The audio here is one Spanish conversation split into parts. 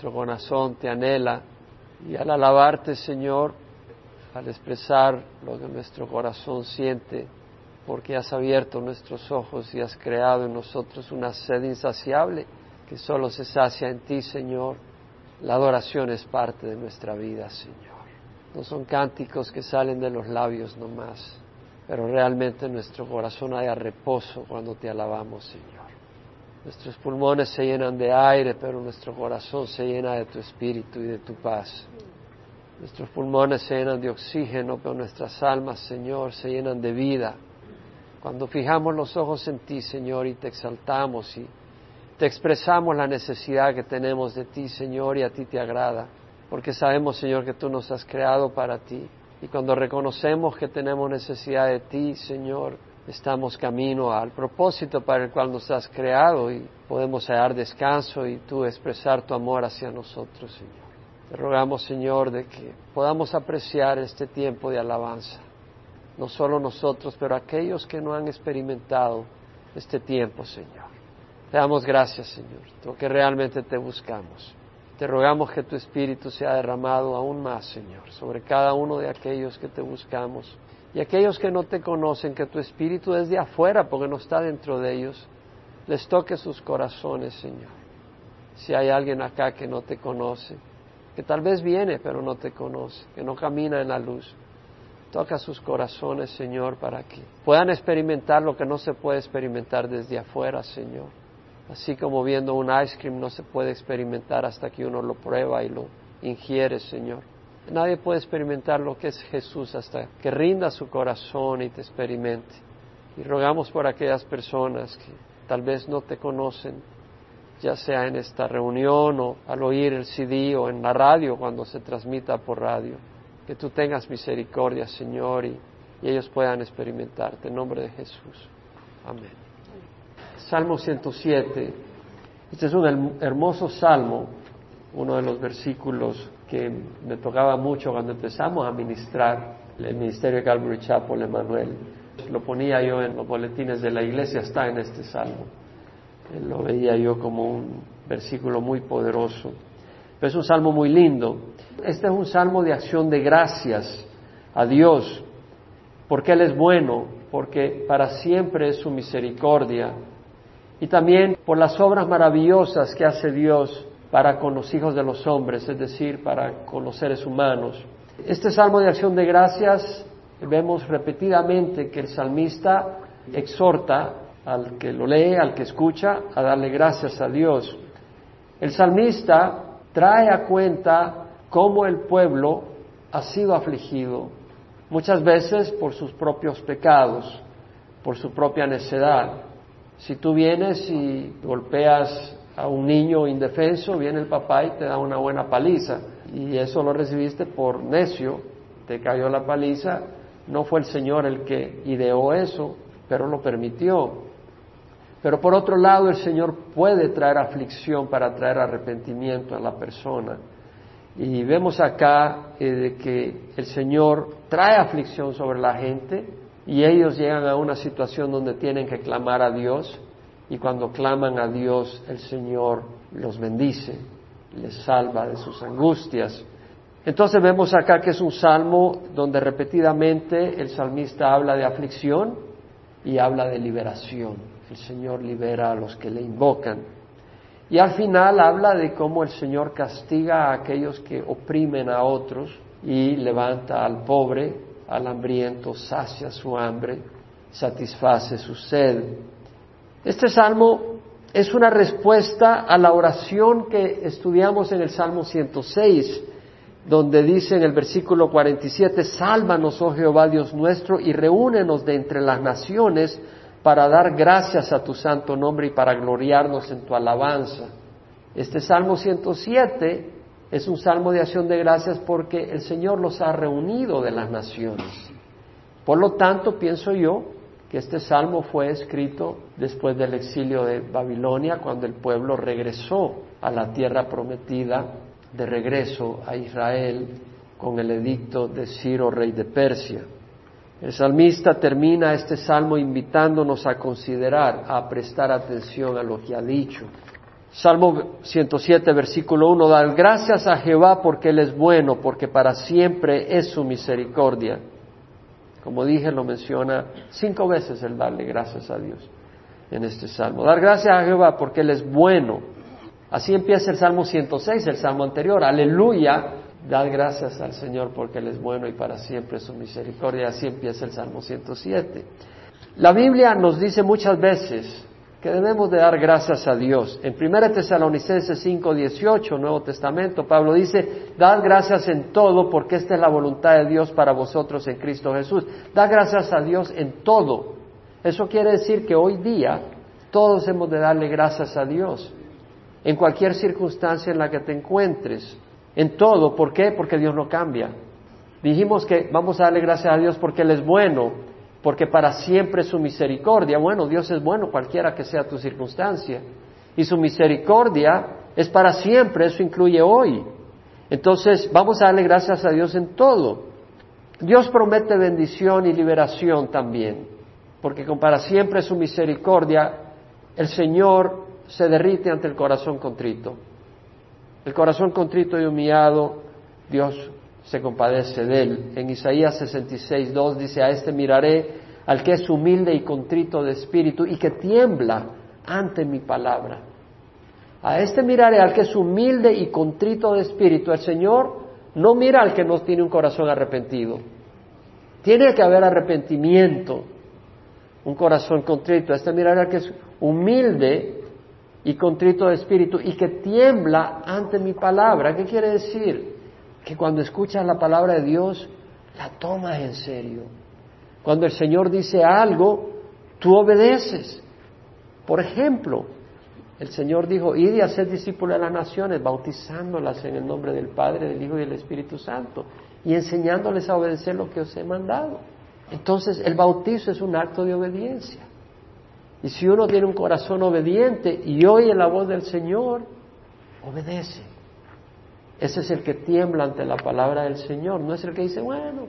Nuestro corazón te anhela y al alabarte, Señor, al expresar lo que nuestro corazón siente, porque has abierto nuestros ojos y has creado en nosotros una sed insaciable que solo se sacia en ti, Señor. La adoración es parte de nuestra vida, Señor. No son cánticos que salen de los labios nomás, pero realmente nuestro corazón haya reposo cuando te alabamos, Señor. Nuestros pulmones se llenan de aire, pero nuestro corazón se llena de tu espíritu y de tu paz. Nuestros pulmones se llenan de oxígeno, pero nuestras almas, Señor, se llenan de vida. Cuando fijamos los ojos en ti, Señor, y te exaltamos y te expresamos la necesidad que tenemos de ti, Señor, y a ti te agrada, porque sabemos, Señor, que tú nos has creado para ti. Y cuando reconocemos que tenemos necesidad de ti, Señor, estamos camino al propósito para el cual nos has creado y podemos hallar descanso y tú expresar tu amor hacia nosotros, Señor. Te rogamos, Señor, de que podamos apreciar este tiempo de alabanza. No solo nosotros, pero aquellos que no han experimentado este tiempo, Señor. Te damos gracias, Señor, porque realmente te buscamos. Te rogamos que tu Espíritu sea derramado aún más, Señor, sobre cada uno de aquellos que te buscamos y aquellos que no te conocen, que tu espíritu desde afuera, porque no está dentro de ellos, les toque sus corazones, Señor. Si hay alguien acá que no te conoce, que tal vez viene pero no te conoce, que no camina en la luz, toca sus corazones, Señor, para que puedan experimentar lo que no se puede experimentar desde afuera, Señor. Así como viendo un ice cream no se puede experimentar hasta que uno lo prueba y lo ingiere, Señor. Nadie puede experimentar lo que es Jesús hasta que rinda su corazón y te experimente. Y rogamos por aquellas personas que tal vez no te conocen, ya sea en esta reunión o al oír el CD o en la radio cuando se transmita por radio. Que tú tengas misericordia, Señor, y, ellos puedan experimentarte. En nombre de Jesús. Amén. Salmo 107. Este es un hermoso salmo, uno de los versículos que me tocaba mucho cuando empezamos a ministrar el ministerio de Calvary Chapel, Emanuel. Lo ponía yo en los boletines de la iglesia, está en este salmo. Lo veía yo como un versículo muy poderoso. Pero es un salmo muy lindo. Este es un salmo de acción de gracias a Dios, porque Él es bueno, porque para siempre es su misericordia, y también por las obras maravillosas que hace Dios para con los hijos de los hombres, es decir, para con los seres humanos. Este salmo de acción de gracias vemos repetidamente que el salmista exhorta al que lo lee, al que escucha, a darle gracias a Dios. El salmista trae a cuenta cómo el pueblo ha sido afligido, muchas veces por sus propios pecados, por su propia necedad. Si tú vienes y golpeas a un niño indefenso, viene el papá y te da una buena paliza. Y eso lo recibiste por necio, te cayó la paliza. No fue el Señor el que ideó eso, pero lo permitió. Pero por otro lado, el Señor puede traer aflicción para traer arrepentimiento a la persona. Y vemos acá eh, de que el Señor trae aflicción sobre la gente y ellos llegan a una situación donde tienen que clamar a Dios y cuando claman a Dios el Señor los bendice, les salva de sus angustias. Entonces vemos acá que es un salmo donde repetidamente el salmista habla de aflicción y habla de liberación. El Señor libera a los que le invocan. Y al final habla de cómo el Señor castiga a aquellos que oprimen a otros y levanta al pobre, al hambriento, sacia su hambre, satisface su sed. Este salmo es una respuesta a la oración que estudiamos en el Salmo 106, donde dice en el versículo 47, Sálvanos, oh Jehová Dios nuestro, y reúnenos de entre las naciones para dar gracias a tu santo nombre y para gloriarnos en tu alabanza. Este Salmo 107 es un salmo de acción de gracias porque el Señor los ha reunido de las naciones. Por lo tanto, pienso yo que este salmo fue escrito después del exilio de Babilonia, cuando el pueblo regresó a la tierra prometida, de regreso a Israel con el edicto de Ciro, rey de Persia. El salmista termina este salmo invitándonos a considerar, a prestar atención a lo que ha dicho. Salmo 107, versículo 1, Dar gracias a Jehová porque Él es bueno, porque para siempre es su misericordia. Como dije, lo menciona cinco veces el darle gracias a Dios en este salmo. Dar gracias a Jehová porque Él es bueno. Así empieza el Salmo 106, el Salmo anterior. Aleluya, dar gracias al Señor porque Él es bueno y para siempre su misericordia. Así empieza el Salmo 107. La Biblia nos dice muchas veces que debemos de dar gracias a Dios. En 1 Tesalonicenses 5, 18, Nuevo Testamento, Pablo dice, dad gracias en todo porque esta es la voluntad de Dios para vosotros en Cristo Jesús. Da gracias a Dios en todo. Eso quiere decir que hoy día todos hemos de darle gracias a Dios, en cualquier circunstancia en la que te encuentres, en todo. ¿Por qué? Porque Dios no cambia. Dijimos que vamos a darle gracias a Dios porque Él es bueno, porque para siempre su misericordia. Bueno, Dios es bueno cualquiera que sea tu circunstancia. Y su misericordia es para siempre, eso incluye hoy. Entonces, vamos a darle gracias a Dios en todo. Dios promete bendición y liberación también, porque con para siempre su misericordia, el Señor se derrite ante el corazón contrito. El corazón contrito y humillado, Dios se compadece de él. En Isaías 66, 2 dice, a este miraré al que es humilde y contrito de espíritu y que tiembla ante mi palabra. A este miraré al que es humilde y contrito de espíritu. El Señor no mira al que no tiene un corazón arrepentido. Tiene que haber arrepentimiento, un corazón contrito. A este miraré al que es humilde y contrito de espíritu y que tiembla ante mi palabra. ¿Qué quiere decir? Que cuando escuchas la palabra de Dios, la tomas en serio. Cuando el Señor dice algo, tú obedeces. Por ejemplo, el Señor dijo, id y hacer discípulos de las naciones, bautizándolas en el nombre del Padre, del Hijo y del Espíritu Santo, y enseñándoles a obedecer lo que os he mandado. Entonces, el bautizo es un acto de obediencia. Y si uno tiene un corazón obediente y oye la voz del Señor, obedece. Ese es el que tiembla ante la palabra del Señor, no es el que dice, bueno,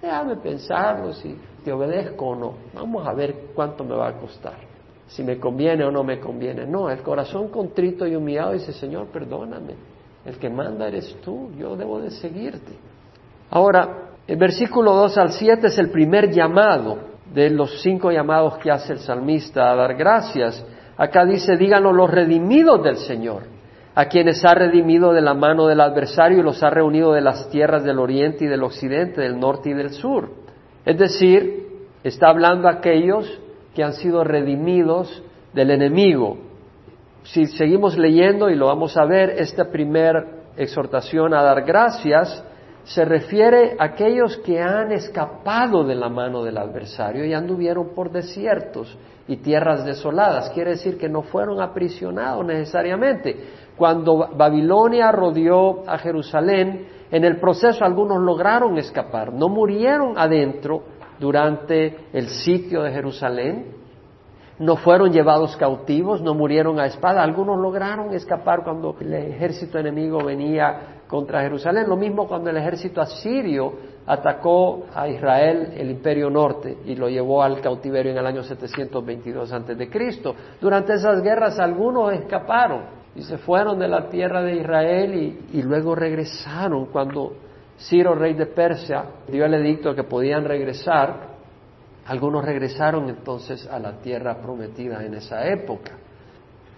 déjame pensarlo si te obedezco o no. Vamos a ver cuánto me va a costar, si me conviene o no me conviene. No, el corazón contrito y humillado dice, Señor, perdóname, el que manda eres tú, yo debo de seguirte. Ahora, el versículo 2 al 7 es el primer llamado de los cinco llamados que hace el salmista a dar gracias. Acá dice, díganos los redimidos del Señor a quienes ha redimido de la mano del adversario y los ha reunido de las tierras del oriente y del occidente, del norte y del sur. Es decir, está hablando a aquellos que han sido redimidos del enemigo. Si seguimos leyendo y lo vamos a ver, esta primera exhortación a dar gracias se refiere a aquellos que han escapado de la mano del adversario y anduvieron por desiertos y tierras desoladas. Quiere decir que no fueron aprisionados necesariamente, cuando Babilonia rodeó a Jerusalén, en el proceso algunos lograron escapar, no murieron adentro durante el sitio de Jerusalén, no fueron llevados cautivos, no murieron a espada, algunos lograron escapar cuando el ejército enemigo venía contra Jerusalén, lo mismo cuando el ejército asirio atacó a Israel, el imperio norte, y lo llevó al cautiverio en el año 722 a.C. Durante esas guerras algunos escaparon, y se fueron de la tierra de Israel y, luego regresaron cuando Ciro, rey de Persia, dio el edicto que podían regresar. Algunos regresaron entonces a la tierra prometida en esa época.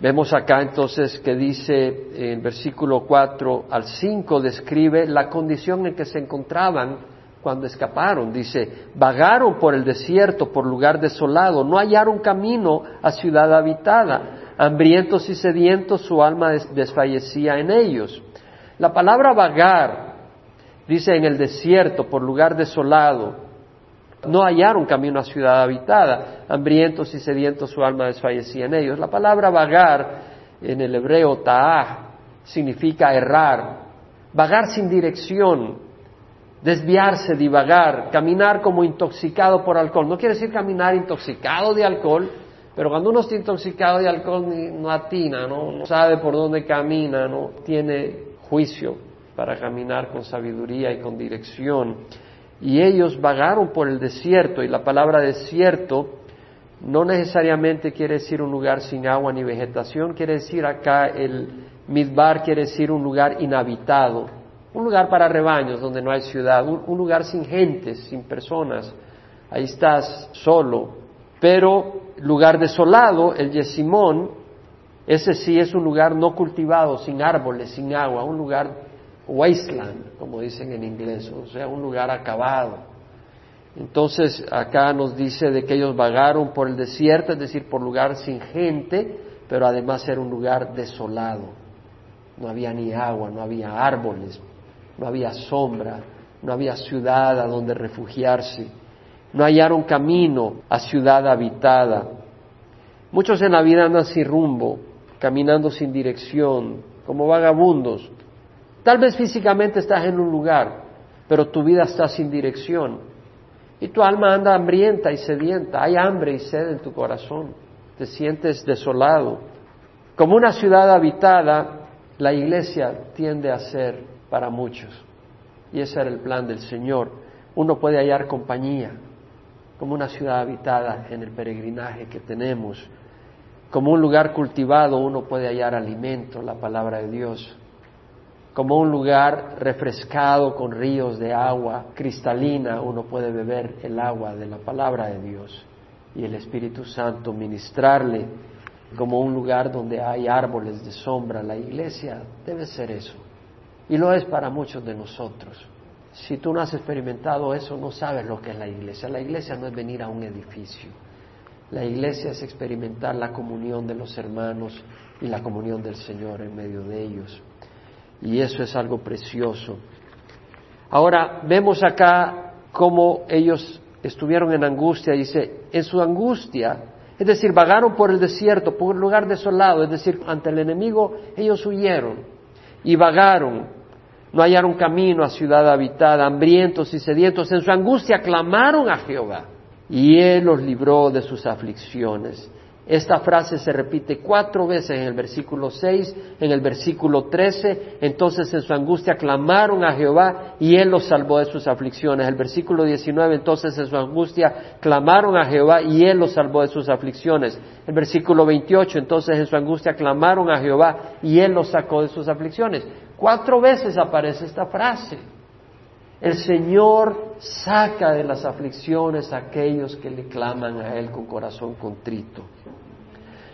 Vemos acá entonces que dice en versículo 4 al 5 describe la condición en que se encontraban cuando escaparon. Dice, vagaron por el desierto, por lugar desolado, no hallaron camino a ciudad habitada hambrientos y sedientos, su alma desfallecía en ellos. La palabra vagar dice en el desierto, por lugar desolado, no hallaron camino a ciudad habitada, hambrientos y sedientos, su alma desfallecía en ellos. La palabra vagar en el hebreo ta'ah significa errar, vagar sin dirección, desviarse, divagar, caminar como intoxicado por alcohol. No quiere decir caminar intoxicado de alcohol, pero cuando uno está intoxicado de alcohol no atina, ¿no? sabe por dónde camina, no tiene juicio para caminar con sabiduría y con dirección. Y ellos vagaron por el desierto, y la palabra desierto no necesariamente quiere decir un lugar sin agua ni vegetación, quiere decir acá el Midbar quiere decir un lugar inhabitado, un lugar para rebaños donde no hay ciudad, un, lugar sin gente, sin personas. Ahí estás solo. Pero lugar desolado, el Yesimón, ese sí es un lugar no cultivado, sin árboles, sin agua, un lugar wasteland, como dicen en inglés, o sea, un lugar acabado. Entonces acá nos dice de que ellos vagaron por el desierto, es decir, por lugar sin gente, pero además era un lugar desolado. No había ni agua, no había árboles, no había sombra, no había ciudad a donde refugiarse, no hallaron camino a ciudad habitada. Muchos en la vida andan sin rumbo, caminando sin dirección, como vagabundos. Tal vez físicamente estás en un lugar, pero tu vida está sin dirección. Y tu alma anda hambrienta y sedienta, hay hambre y sed en tu corazón, te sientes desolado. Como una ciudad habitada, la iglesia tiende a ser para muchos. Y ese era el plan del Señor. Uno puede hallar compañía, como una ciudad habitada en el peregrinaje que tenemos. Como un lugar cultivado uno puede hallar alimento, la palabra de Dios como un lugar refrescado con ríos de agua cristalina, uno puede beber el agua de la palabra de Dios y el Espíritu Santo ministrarle como un lugar donde hay árboles de sombra. La iglesia debe ser eso. Y lo es para muchos de nosotros. Si tú no has experimentado eso, no sabes lo que es la iglesia. La iglesia no es venir a un edificio. La iglesia es experimentar la comunión de los hermanos y la comunión del Señor en medio de ellos. Y eso es algo precioso. Ahora vemos acá cómo ellos estuvieron en angustia, dice, en su angustia, es decir, vagaron por el desierto, por un lugar desolado, es decir, ante el enemigo ellos huyeron y vagaron, no hallaron camino a ciudad habitada, hambrientos y sedientos, en su angustia clamaron a Jehová y Él los libró de sus aflicciones. Esta frase se repite cuatro veces en el versículo 6, en el versículo 13. Entonces en su angustia clamaron a Jehová y Él los salvó de sus aflicciones. El versículo 19, entonces en su angustia clamaron a Jehová y Él los salvó de sus aflicciones. El versículo 28, entonces en su angustia clamaron a Jehová y Él los sacó de sus aflicciones. Cuatro veces aparece esta frase. El Señor saca de las aflicciones a aquellos que le claman a Él con corazón contrito.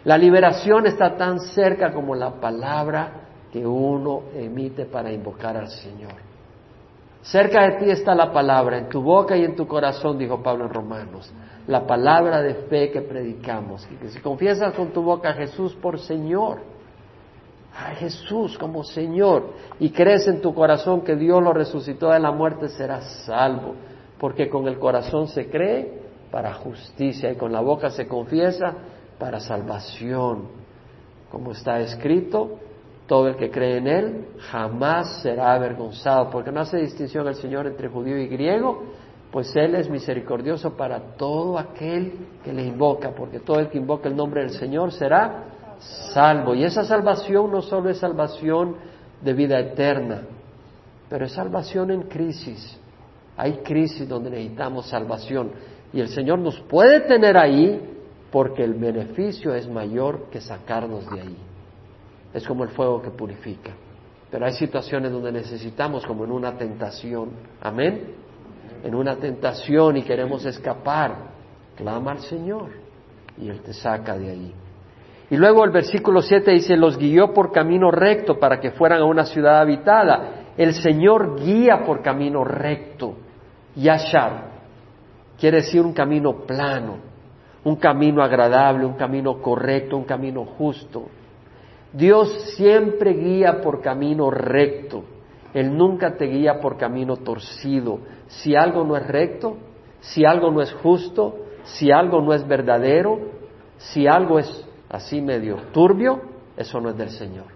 La liberación está tan cerca como la palabra que uno emite para invocar al Señor. Cerca de ti está la palabra, en tu boca y en tu corazón, dijo Pablo en Romanos. La palabra de fe que predicamos. Y que si confiesas con tu boca a Jesús por Señor, a Jesús como Señor, y crees en tu corazón que Dios lo resucitó de la muerte, serás salvo. Porque con el corazón se cree para justicia y con la boca se confiesa para salvación. Como está escrito, todo el que cree en Él jamás será avergonzado, porque no hace distinción el Señor entre judío y griego, pues Él es misericordioso para todo aquel que le invoca, porque todo el que invoca el nombre del Señor será salvo. Y esa salvación no solo es salvación de vida eterna, pero es salvación en crisis. Hay crisis donde necesitamos salvación. Y el Señor nos puede tener ahí porque el beneficio es mayor que sacarnos de ahí. Es como el fuego que purifica. Pero hay situaciones donde necesitamos, como en una tentación, amén, en una tentación y queremos escapar, clama al Señor y Él te saca de ahí. Y luego el versículo 7 dice, los guió por camino recto para que fueran a una ciudad habitada. El Señor guía por camino recto. Yashar quiere decir un camino plano, un camino agradable, un camino correcto, un camino justo. Dios siempre guía por camino recto. Él nunca te guía por camino torcido. Si algo no es recto, si algo no es justo, si algo no es verdadero, si algo es así medio turbio, eso no es del Señor.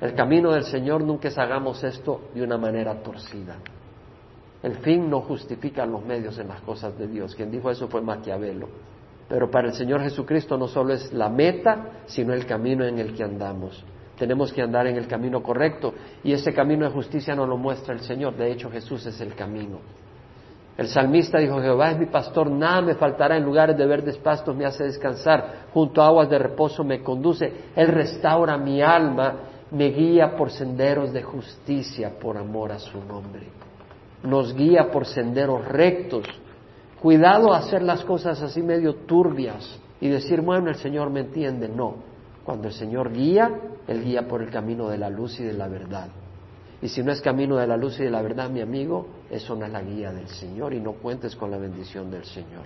El camino del Señor nunca es hagamos esto de una manera torcida. El fin no justifica los medios en las cosas de Dios. Quien dijo eso fue Maquiavelo. Pero para el Señor Jesucristo no solo es la meta, sino el camino en el que andamos. Tenemos que andar en el camino correcto y ese camino de justicia nos lo muestra el Señor. De hecho, Jesús es el camino. El salmista dijo, Jehová es mi pastor, nada me faltará, en lugares de verdes pastos me hace descansar, junto a aguas de reposo me conduce, Él restaura mi alma, me guía por senderos de justicia por amor a su nombre. Nos guía por senderos rectos. Cuidado a hacer las cosas así medio turbias y decir, bueno, el Señor me entiende. No, cuando el Señor guía, Él guía por el camino de la luz y de la verdad. Y si no es camino de la luz y de la verdad, mi amigo, eso no es la guía del Señor y no cuentes con la bendición del Señor.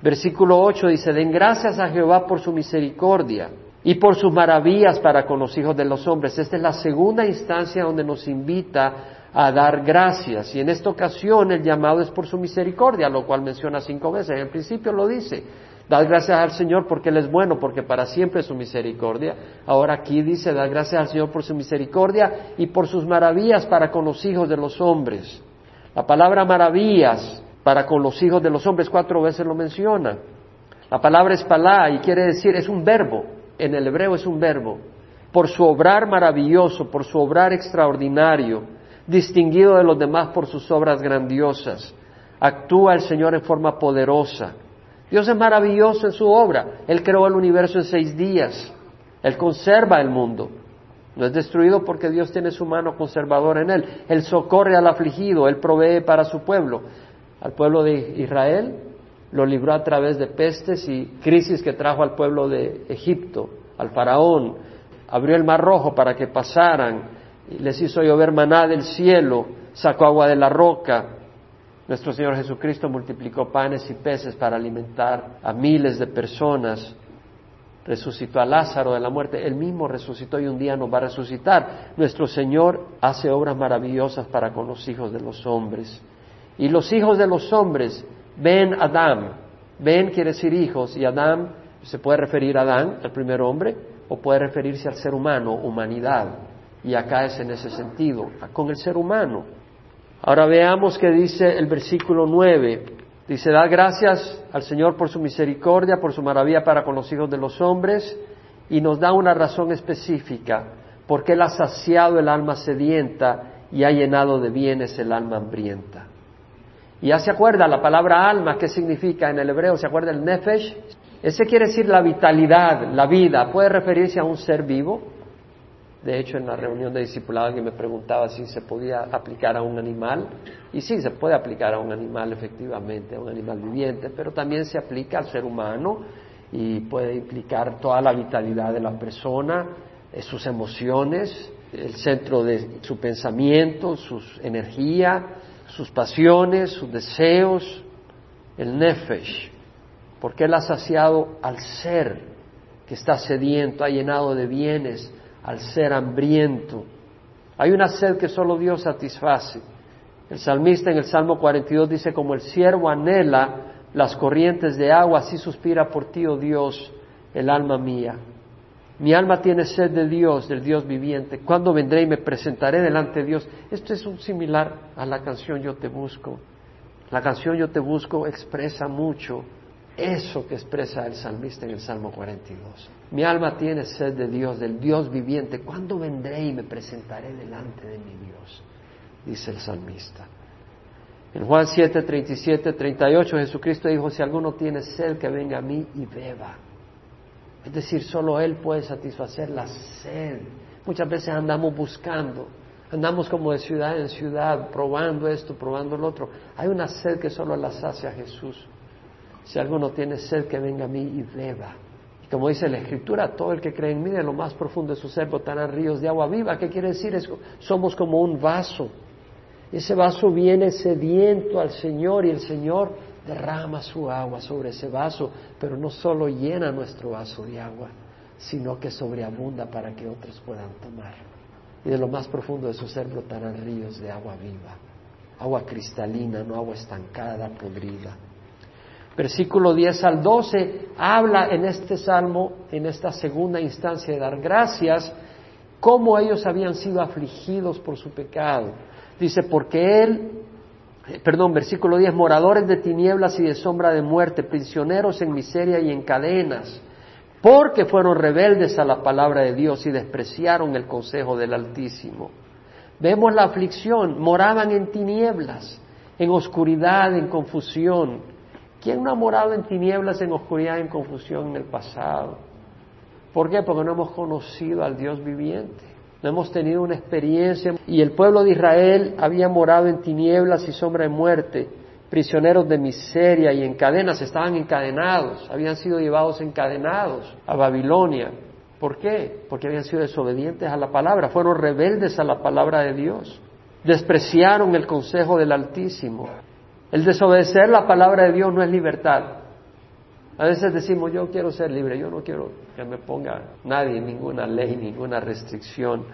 Versículo 8 dice, den gracias a Jehová por su misericordia y por sus maravillas para con los hijos de los hombres. Esta es la segunda instancia donde nos invita a dar gracias. Y en esta ocasión el llamado es por su misericordia, lo cual menciona cinco veces. En el principio lo dice, Dad gracias al Señor porque Él es bueno, porque para siempre es su misericordia. Ahora aquí dice, dad gracias al Señor por su misericordia y por sus maravillas para con los hijos de los hombres. La palabra maravillas para con los hijos de los hombres cuatro veces lo menciona. La palabra es palá y quiere decir, es un verbo, en el hebreo es un verbo. Por su obrar maravilloso, por su obrar extraordinario, distinguido de los demás por sus obras grandiosas. Actúa el Señor en forma poderosa Dios es maravilloso en su obra. Él creó el universo en seis días. Él conserva el mundo. No es destruido porque Dios tiene su mano conservadora en él. Él socorre al afligido, Él provee para su pueblo. Al pueblo de Israel lo libró a través de pestes y crisis que trajo al pueblo de Egipto, al faraón. Abrió el mar rojo para que pasaran, les hizo llover maná del cielo, sacó agua de la roca, nuestro Señor Jesucristo multiplicó panes y peces para alimentar a miles de personas. Resucitó a Lázaro de la muerte. Él mismo resucitó y un día nos va a resucitar. Nuestro Señor hace obras maravillosas para con los hijos de los hombres. Y los hijos de los hombres ven a Adán. Ven quiere decir hijos y Adán se puede referir a Adán, el primer hombre, o puede referirse al ser humano, humanidad. Y acá es en ese sentido, con el ser humano. Ahora veamos qué dice el versículo 9. Dice, da gracias al Señor por su misericordia, por su maravilla para con los hijos de los hombres, y nos da una razón específica, porque Él ha saciado el alma sedienta y ha llenado de bienes el alma hambrienta. Y ya se acuerda la palabra alma, ¿qué significa en el hebreo? ¿Se acuerda el nefesh? Ese quiere decir la vitalidad, la vida. Puede referirse a un ser vivo, de hecho, en la reunión de discipulado alguien me preguntaba si se podía aplicar a un animal. Y sí, se puede aplicar a un animal efectivamente, a un animal viviente, pero también se aplica al ser humano y puede implicar toda la vitalidad de la persona, eh, sus emociones, el centro de su pensamiento, su energía, sus pasiones, sus deseos, el nefesh, porque Él ha saciado al ser que está sediento, ha llenado de bienes, al ser hambriento. Hay una sed que solo Dios satisface. El salmista en el Salmo 42 dice, como el siervo anhela las corrientes de agua, así suspira por ti, oh Dios, el alma mía. Mi alma tiene sed de Dios, del Dios viviente. ¿Cuándo vendré y me presentaré delante de Dios? Esto es un similar a la canción Yo te busco. La canción Yo te busco expresa mucho eso que expresa el salmista en el Salmo 42. Mi alma tiene sed de Dios, del Dios viviente. ¿Cuándo vendré y me presentaré delante de mi Dios? Dice el salmista. En Juan 7, 37, 38 Jesucristo dijo, si alguno tiene sed, que venga a mí y beba. Es decir, solo Él puede satisfacer la sed. Muchas veces andamos buscando, andamos como de ciudad en ciudad, probando esto, probando lo otro. Hay una sed que solo la sacia Jesús. Si alguno tiene sed, que venga a mí y beba. Y como dice la Escritura, todo el que cree en mí, de lo más profundo de su ser botarán ríos de agua viva. ¿Qué quiere decir? Somos como un vaso. Ese vaso viene sediento al Señor y el Señor derrama su agua sobre ese vaso, pero no solo llena nuestro vaso de agua, sino que sobreabunda para que otros puedan tomar. Y de lo más profundo de su ser brotarán ríos de agua viva, agua cristalina, no agua estancada, podrida versículo 10 al 12, habla en este salmo, en esta segunda instancia de dar gracias, cómo ellos habían sido afligidos por su pecado. Dice, porque él, eh, perdón, versículo 10, moradores de tinieblas y de sombra de muerte, prisioneros en miseria y en cadenas, porque fueron rebeldes a la palabra de Dios y despreciaron el consejo del Altísimo. Vemos la aflicción, moraban en tinieblas, en oscuridad, en confusión. ¿Quién no ha morado en tinieblas, en oscuridad, en confusión en el pasado? ¿Por qué? Porque no hemos conocido al Dios viviente. No hemos tenido una experiencia. Y el pueblo de Israel había morado en tinieblas y sombra de muerte, prisioneros de miseria y en cadenas. Estaban encadenados, habían sido llevados encadenados a Babilonia. ¿Por qué? Porque habían sido desobedientes a la palabra, fueron rebeldes a la palabra de Dios, despreciaron el consejo del Altísimo. El desobedecer la palabra de Dios no es libertad. A veces decimos, yo quiero ser libre, yo no quiero que me ponga nadie ninguna ley, ninguna restricción.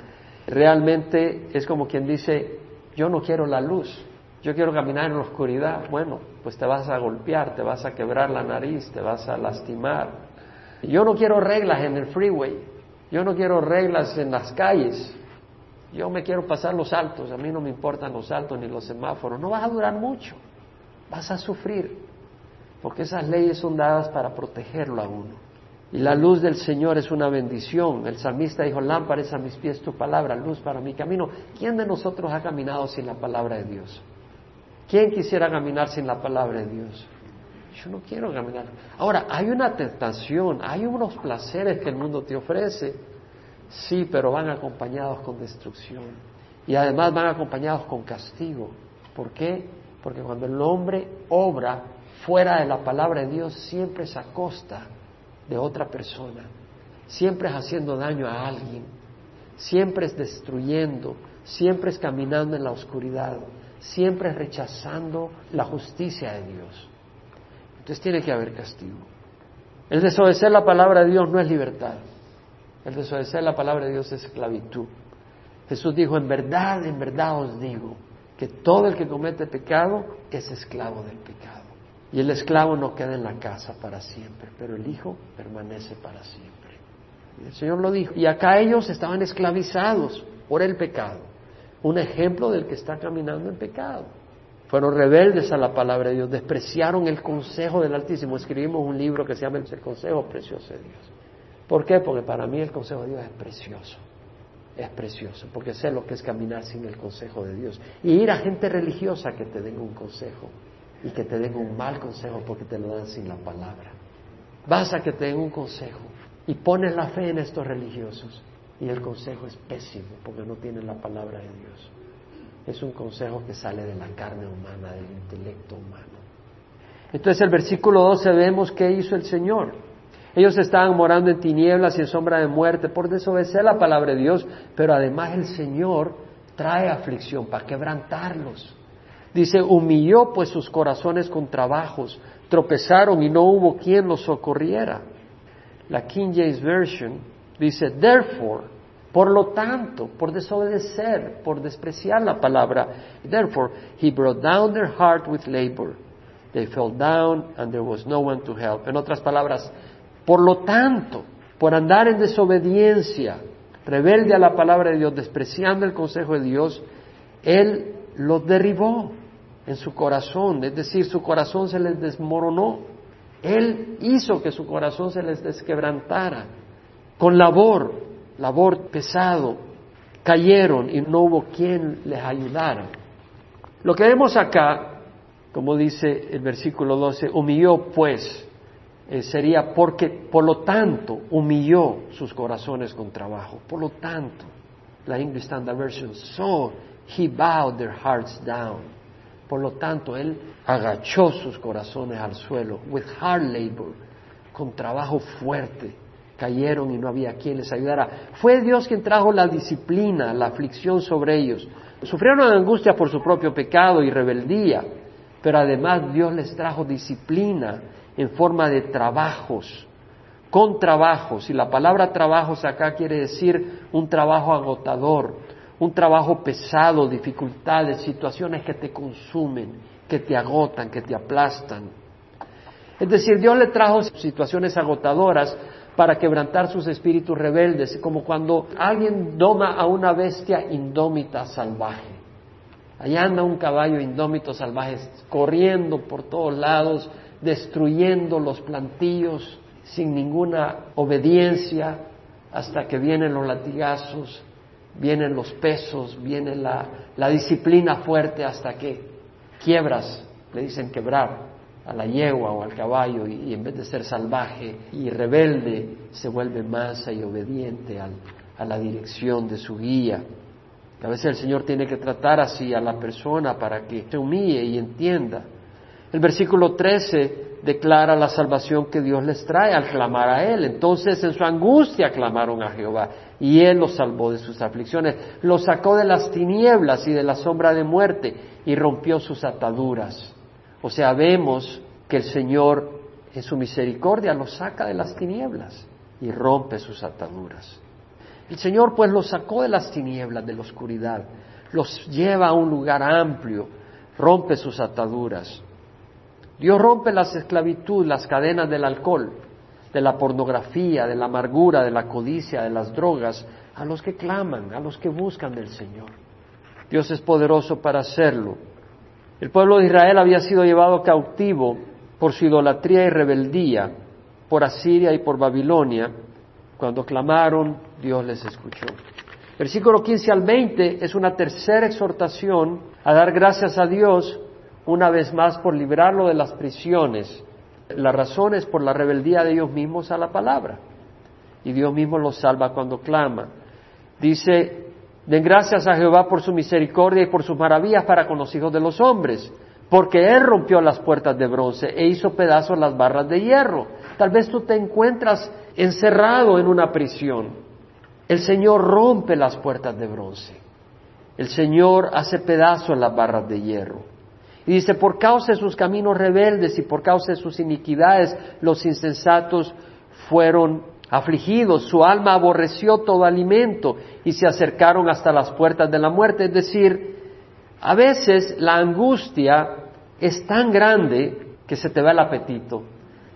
Realmente es como quien dice, yo no quiero la luz, yo quiero caminar en la oscuridad. Bueno, pues te vas a golpear, te vas a quebrar la nariz, te vas a lastimar. Yo no quiero reglas en el freeway, yo no quiero reglas en las calles. Yo me quiero pasar los altos, a mí no me importan los altos ni los semáforos. No vas a durar mucho, vas a sufrir, porque esas leyes son dadas para protegerlo a uno. Y la luz del Señor es una bendición. El salmista dijo, lámpara es a mis pies tu palabra, luz para mi camino. ¿Quién de nosotros ha caminado sin la palabra de Dios? ¿Quién quisiera caminar sin la palabra de Dios? Yo no quiero caminar. Ahora, hay una tentación, hay unos placeres que el mundo te ofrece, sí, pero van acompañados con destrucción. Y además van acompañados con castigo. ¿Por qué? Porque cuando el hombre obra fuera de la palabra de Dios, siempre es a costa de otra persona, siempre es haciendo daño a alguien, siempre es destruyendo, siempre es caminando en la oscuridad, siempre es rechazando la justicia de Dios. Entonces tiene que haber castigo. El desobedecer la palabra de Dios no es libertad. El desobedecer la palabra de Dios es esclavitud. Jesús dijo, en verdad, en verdad os digo, que todo el que comete pecado es esclavo del pecado. Y el esclavo no queda en la casa para siempre, pero el hijo permanece para siempre. El Señor lo dijo. Y acá ellos estaban esclavizados por el pecado. Un ejemplo del que está caminando en pecado. Fueron rebeldes a la palabra de Dios, despreciaron el consejo del Altísimo. Escribimos un libro que se llama El Consejo Precioso de Dios. ¿Por qué? Porque para mí el consejo de Dios es precioso. Es precioso, porque sé lo que es caminar sin el consejo de Dios. Y ir a gente religiosa que te den un consejo y que te den un mal consejo porque te lo dan sin la palabra. Vas a que te den un consejo y pones la fe en estos religiosos y el consejo es pésimo porque no tienen la palabra de Dios. Es un consejo que sale de la carne humana, del intelecto humano. Entonces el versículo 12 vemos qué hizo el Señor. Ellos estaban morando en tinieblas y en sombra de muerte por desobedecer la palabra de Dios, pero además el Señor trae aflicción para quebrantarlos. Dice, humilló pues sus corazones con trabajos, tropezaron y no hubo quien los socorriera. La King James Version dice, therefore, por lo tanto, por desobedecer, por despreciar la palabra, therefore, he brought down their heart with labor. They fell down and there was no one to help. En otras palabras, por lo tanto, por andar en desobediencia, rebelde a la palabra de Dios, despreciando el consejo de Dios, Él los derribó en su corazón, es decir, su corazón se les desmoronó. Él hizo que su corazón se les desquebrantara. Con labor, labor pesado, cayeron y no hubo quien les ayudara. Lo que vemos acá, como dice el versículo 12, humilló pues, eh, sería porque, por lo tanto, humilló sus corazones con trabajo. Por lo tanto, la English Standard Version, so he bowed their hearts down. Por lo tanto, él agachó sus corazones al suelo, with hard labor, con trabajo fuerte. Cayeron y no había quien les ayudara. Fue Dios quien trajo la disciplina, la aflicción sobre ellos. Sufrieron angustia por su propio pecado y rebeldía, pero además Dios les trajo disciplina en forma de trabajos, con trabajos. Y la palabra trabajos acá quiere decir un trabajo agotador, un trabajo pesado, dificultades, situaciones que te consumen, que te agotan, que te aplastan. Es decir, Dios le trajo situaciones agotadoras para quebrantar sus espíritus rebeldes, como cuando alguien doma a una bestia indómita salvaje. Allá anda un caballo indómito salvaje corriendo por todos lados, destruyendo los plantillos sin ninguna obediencia hasta que vienen los latigazos vienen los pesos, viene la, disciplina fuerte hasta que quiebras, le dicen quebrar a la yegua o al caballo y, en vez de ser salvaje y rebelde, se vuelve mansa y obediente a la dirección de su guía. A veces el Señor tiene que tratar así a la persona para que se humille y entienda. El versículo 13 declara la salvación que Dios les trae al clamar a Él. Entonces en su angustia clamaron a Jehová y Él los salvó de sus aflicciones, los sacó de las tinieblas y de la sombra de muerte y rompió sus ataduras. O sea, vemos que el Señor en su misericordia los saca de las tinieblas y rompe sus ataduras. El Señor pues los sacó de las tinieblas, de la oscuridad, los lleva a un lugar amplio, rompe sus ataduras. Dios rompe las esclavitud, las cadenas del alcohol, de la pornografía, de la amargura, de la codicia, de las drogas, a los que claman, a los que buscan del Señor. Dios es poderoso para hacerlo. El pueblo de Israel había sido llevado cautivo por su idolatría y rebeldía, por Asiria y por Babilonia, cuando clamaron, Dios les escuchó. Versículo 15 al 20 es una tercera exhortación a dar gracias a Dios una vez más por librarlo de las prisiones. La razón es por la rebeldía de ellos mismos a la palabra. Y Dios mismo los salva cuando clama. Dice, den gracias a Jehová por su misericordia y por sus maravillas para con los hijos de los hombres, porque Él rompió las puertas de bronce e hizo pedazos las barras de hierro. Tal vez tú te encuentras encerrado en una prisión. El Señor rompe las puertas de bronce. El Señor hace pedazos las barras de hierro. Y dice, por causa de sus caminos rebeldes y por causa de sus iniquidades, los insensatos fueron afligidos, su alma aborreció todo alimento y se acercaron hasta las puertas de la muerte. Es decir, a veces la angustia es tan grande que se te va el apetito.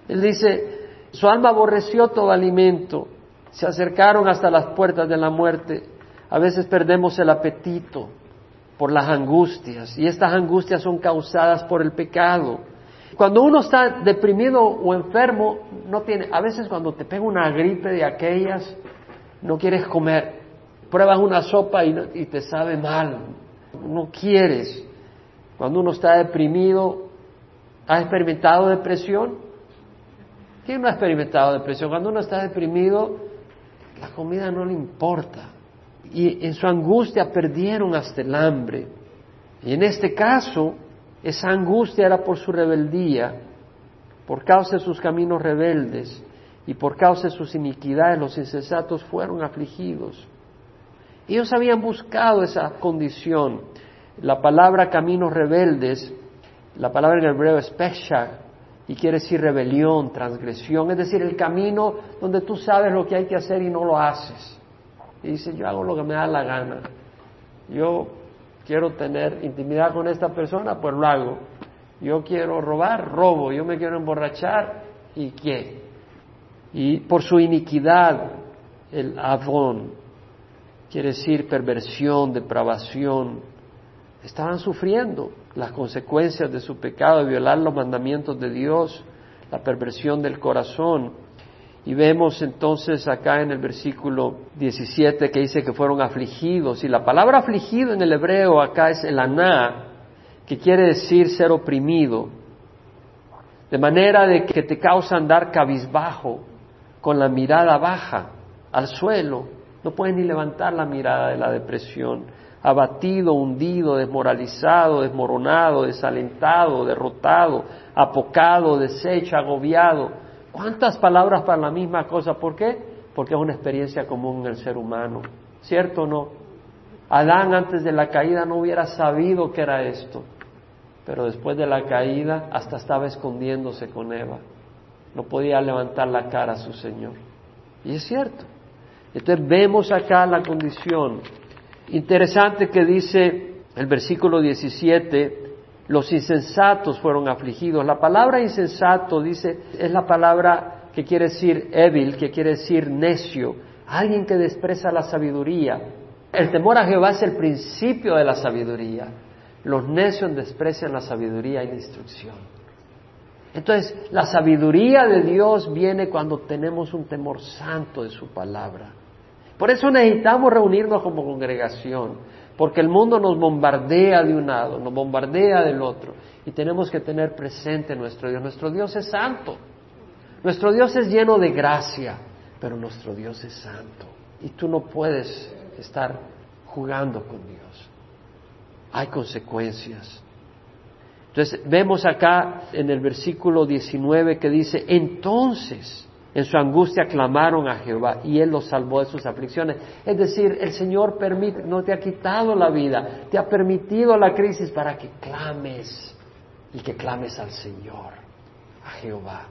Él dice, su alma aborreció todo alimento, se acercaron hasta las puertas de la muerte. A veces perdemos el apetito por las angustias y estas angustias son causadas por el pecado. Cuando uno está deprimido o enfermo, no tiene, a veces cuando te pega una gripe de aquellas, no quieres comer. Pruebas una sopa y, y te sabe mal, no quieres. Cuando uno está deprimido, ¿has experimentado depresión? ¿Quién no ha experimentado depresión? Cuando uno está deprimido, la comida no le importa. Y en su angustia perdieron hasta el hambre. Y en este caso, esa angustia era por su rebeldía, por causa de sus caminos rebeldes y por causa de sus iniquidades, los insensatos fueron afligidos. Ellos habían buscado esa condición. La palabra caminos rebeldes, la palabra en hebreo es pesha, y quiere decir rebelión, transgresión, es decir, el camino donde tú sabes lo que hay que hacer y no lo haces. Y dice, yo hago lo que me da la gana. Yo quiero tener intimidad con esta persona, pues lo hago. Yo quiero robar, robo. Yo me quiero emborrachar, ¿y qué? Y por su iniquidad, el avón, quiere decir perversión, depravación, estaban sufriendo las consecuencias de su pecado, de violar los mandamientos de Dios, la perversión del corazón. Y vemos entonces acá en el versículo 17 que dice que fueron afligidos. Y la palabra afligido en el hebreo acá es el aná, que quiere decir ser oprimido. De manera de que te causa andar cabizbajo, con la mirada baja, al suelo. No puedes ni levantar la mirada de la depresión abatido, hundido, desmoralizado, desmoronado, desalentado, derrotado, apocado, deshecho, agobiado. ¿Cuántas palabras para la misma cosa? ¿Por qué? Porque es una experiencia común en el ser humano. ¿Cierto o no? Adán antes de la caída no hubiera sabido que era esto, pero después de la caída hasta estaba escondiéndose con Eva. No podía levantar la cara a su Señor. Y es cierto. Entonces vemos acá la condición Interesante que dice el versículo 17, los insensatos fueron afligidos. La palabra insensato, dice, es la palabra que quiere decir evil, que quiere decir necio, alguien que despreza la sabiduría. El temor a Jehová es el principio de la sabiduría. Los necios desprecian la sabiduría y la instrucción. Entonces, la sabiduría de Dios viene cuando tenemos un temor santo de su palabra. Por eso necesitamos reunirnos como congregación. Porque el mundo nos bombardea de un lado, nos bombardea del otro, y tenemos que tener presente nuestro Dios. Nuestro Dios es santo, nuestro Dios es lleno de gracia, pero nuestro Dios es santo, y tú no puedes estar jugando con Dios. Hay consecuencias. Entonces, vemos acá en el versículo 19 que dice, entonces, en su angustia clamaron a Jehová y Él los salvó de sus aflicciones. Es decir, el Señor permite, no te ha quitado la vida, te ha permitido la crisis para que clames y que clames al Señor, a Jehová.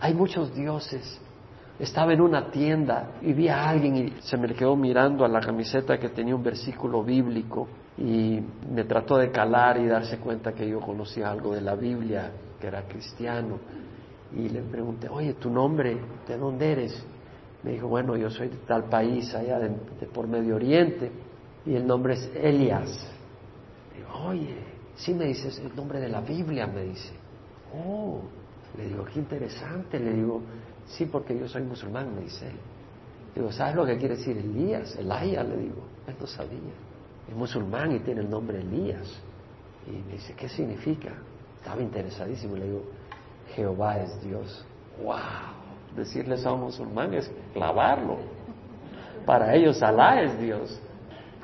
Hay muchos dioses. Estaba en una tienda y vi a alguien y se me quedó mirando a la camiseta que tenía un versículo bíblico y me trató de calar y darse cuenta que yo conocía algo de la Biblia, que era cristiano. Y le pregunté, oye, ¿tu nombre? ¿De dónde eres? Me dijo, bueno, yo soy de tal país, allá de, por Medio Oriente, y el nombre es Elias. Digo, oye, sí me dices el nombre de la Biblia, me dice. Oh, le digo, qué interesante, le digo, sí, porque yo soy musulmán, me dice él. Digo, ¿sabes lo que quiere decir Elías? Elaya, le digo, él no sabía es musulmán y tiene el nombre Elías. Y me dice, ¿qué significa? Estaba interesadísimo le digo, Jehová es Dios. ¡Wow! Decirles a un musulmán es clavarlo. Para ellos Alá es Dios.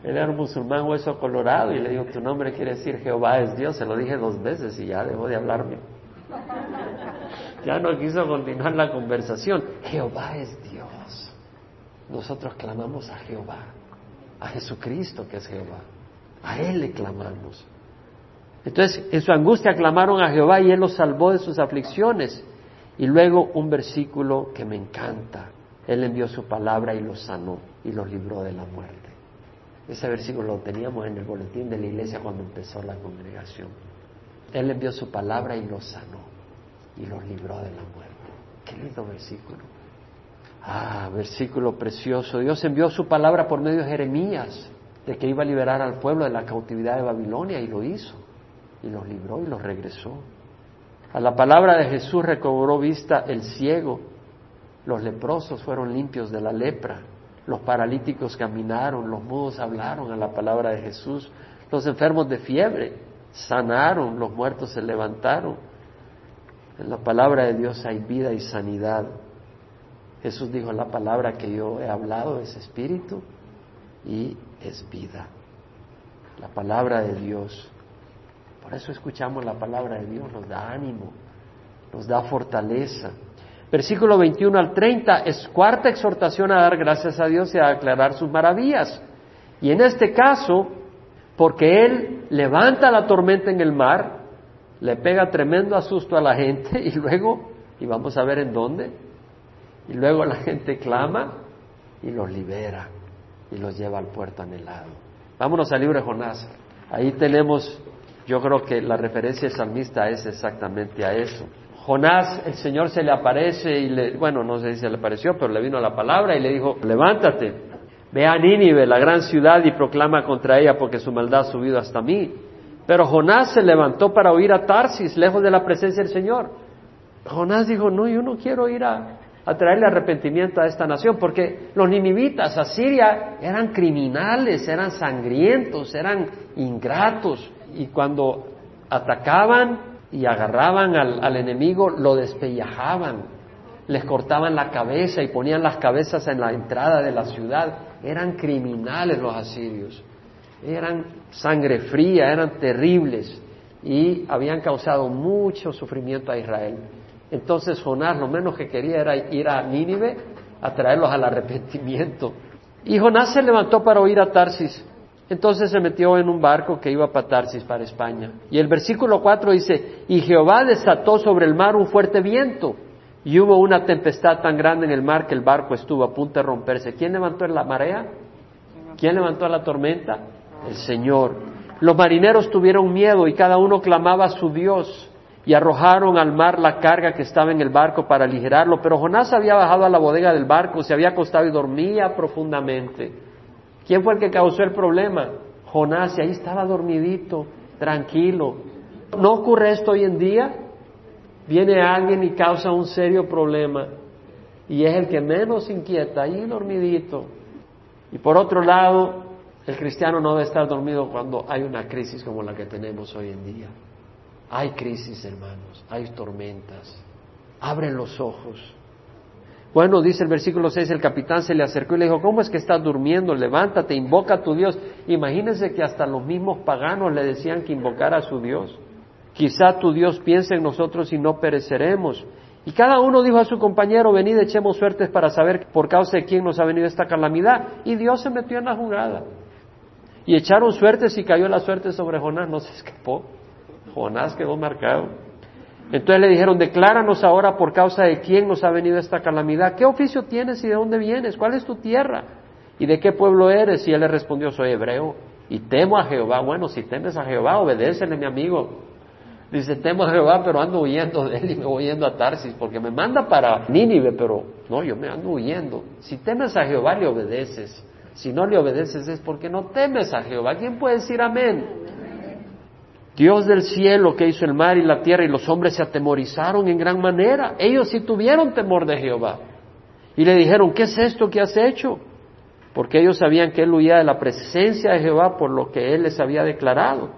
Él era un musulmán hueso colorado y le digo, tu nombre quiere decir Jehová es Dios. Se lo dije dos veces y ya dejó de hablarme. Ya no quiso continuar la conversación. Jehová es Dios. Nosotros clamamos a Jehová a Jesucristo que es Jehová. A Él le clamamos. Entonces, en su angustia clamaron a Jehová y Él los salvó de sus aflicciones. Y luego un versículo que me encanta. Él envió su palabra y los sanó y los libró de la muerte. Ese versículo lo teníamos en el boletín de la iglesia cuando empezó la congregación. Él envió su palabra y los sanó y los libró de la muerte. Qué lindo versículo. Ah, versículo precioso. Dios envió su palabra por medio de Jeremías, de que iba a liberar al pueblo de la cautividad de Babilonia, y lo hizo. Y los libró y los regresó. A la palabra de Jesús recobró vista el ciego. Los leprosos fueron limpios de la lepra. Los paralíticos caminaron, los mudos hablaron a la palabra de Jesús. Los enfermos de fiebre sanaron, los muertos se levantaron. En la palabra de Dios hay vida y sanidad. Jesús dijo, la palabra que yo he hablado es espíritu y es vida. La palabra de Dios. Por eso escuchamos la palabra de Dios, nos da ánimo, nos da fortaleza. Versículo 21 al 30 es cuarta exhortación a dar gracias a Dios y a aclarar sus maravillas. Y en este caso, porque Él levanta la tormenta en el mar, le pega tremendo asusto a la gente y luego, y vamos a ver en dónde, y luego la gente clama y los libera y los lleva al puerto anhelado. Vámonos al libro de Jonás. Ahí tenemos, yo creo que la referencia salmista es exactamente a eso. Jonás, el Señor se le aparece y le, bueno, no sé si se le apareció, pero le vino la palabra y le dijo, levántate, ve a Nínive, la gran ciudad, y proclama contra ella porque su maldad ha subido hasta mí. Pero Jonás se levantó para huir a Tarsis, lejos de la presencia del Señor. Jonás dijo, no, yo no quiero ir a, traerle arrepentimiento a esta nación, porque los ninivitas, Asiria, eran criminales, eran sangrientos, eran ingratos, y cuando atacaban y agarraban al, enemigo, lo despellajaban, les cortaban la cabeza y ponían las cabezas en la entrada de la ciudad. Eran criminales los asirios, eran sangre fría, eran terribles y habían causado mucho sufrimiento a Israel. Entonces Jonás lo menos que quería era ir a Nínive a traerlos al arrepentimiento. Y Jonás se levantó para ir a Tarsis. Entonces se metió en un barco que iba para Tarsis, para España. Y el versículo 4 dice, y Jehová desató sobre el mar un fuerte viento, y hubo una tempestad tan grande en el mar que el barco estuvo a punto de romperse. ¿Quién levantó la marea? ¿Quién levantó la tormenta? El Señor. Los marineros tuvieron miedo y cada uno clamaba a su Dios y arrojaron al mar la carga que estaba en el barco para aligerarlo. Pero Jonás había bajado a la bodega del barco, se había acostado y dormía profundamente. ¿Quién fue el que causó el problema? Jonás, y ahí estaba dormidito, tranquilo. ¿No ocurre esto hoy en día? Viene alguien y causa un serio problema y es el que menos inquieta, ahí dormidito. Y por otro lado, El cristiano no debe estar dormido cuando hay una crisis como la que tenemos hoy en día. Hay crisis, hermanos, hay tormentas. Abren los ojos. Bueno, dice el versículo 6, el capitán se le acercó y le dijo, ¿cómo es que estás durmiendo? Levántate, invoca a tu Dios. Imagínense que hasta los mismos paganos le decían que invocara a su Dios. Quizá tu Dios piense en nosotros y no pereceremos. Y cada uno dijo a su compañero, venid, echemos suertes para saber por causa de quién nos ha venido esta calamidad. Y Dios se metió en la jugada. Y echaron suertes y cayó la suerte sobre Jonás, no se escapó. Jonás quedó marcado. Entonces le dijeron, decláranos ahora por causa de quién nos ha venido esta calamidad. ¿Qué oficio tienes y de dónde vienes? ¿Cuál es tu tierra? ¿Y de qué pueblo eres? Y él le respondió, soy hebreo y temo a Jehová. Bueno, si temes a Jehová, obedécele, mi amigo. Dice, temo a Jehová, pero ando huyendo de él y me voy yendo a Tarsis, porque me manda para Nínive, pero no, yo me ando huyendo. Si temes a Jehová, le obedeces. Si no le obedeces es porque no temes a Jehová. ¿Quién puede decir amén? Dios del cielo que hizo el mar y la tierra y los hombres se atemorizaron en gran manera. Ellos sí tuvieron temor de Jehová. Y le dijeron, ¿qué es esto que has hecho? Porque ellos sabían que él huía de la presencia de Jehová por lo que él les había declarado.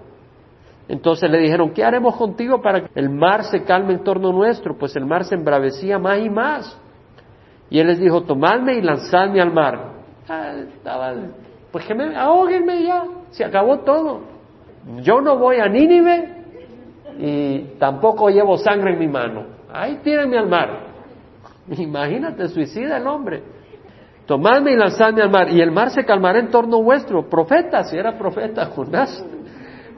Entonces le dijeron, ¿qué haremos contigo para que el mar se calme en torno nuestro? Pues el mar se embravecía más y más. Y él les dijo, tomadme y lanzadme al mar. Ah, pues que me ahóguenme ya, se acabó todo. Yo no voy a Nínive y tampoco llevo sangre en mi mano. Ahí tírenme al mar. Imagínate, suicida el hombre. Tomadme y lanzadme al mar, y el mar se calmará en torno vuestro. Profeta, si era profeta, Jonás.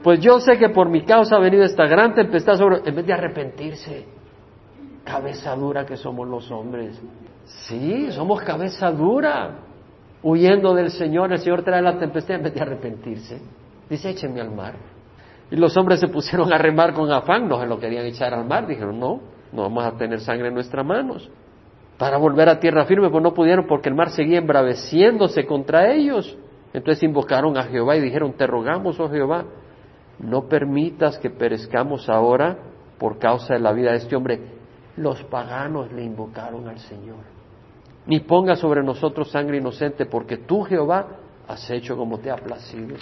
Pues yo sé que por mi causa ha venido esta gran tempestad sobre. En vez de arrepentirse, cabeza dura que somos los hombres. Sí, somos cabeza dura. Huyendo del Señor, el Señor trae la tempestad en vez de arrepentirse. Dice, échenme al mar. Y los hombres se pusieron a remar con afán, no se lo querían echar al mar. Dijeron, no, no vamos a tener sangre en nuestras manos. Para volver a tierra firme, pues no pudieron porque el mar seguía embraveciéndose contra ellos. Entonces invocaron a Jehová y dijeron, te rogamos, oh Jehová, no permitas que perezcamos ahora por causa de la vida de este hombre. Los paganos le invocaron al Señor. Ni ponga sobre nosotros sangre inocente, porque tú, Jehová, has hecho como te ha placido.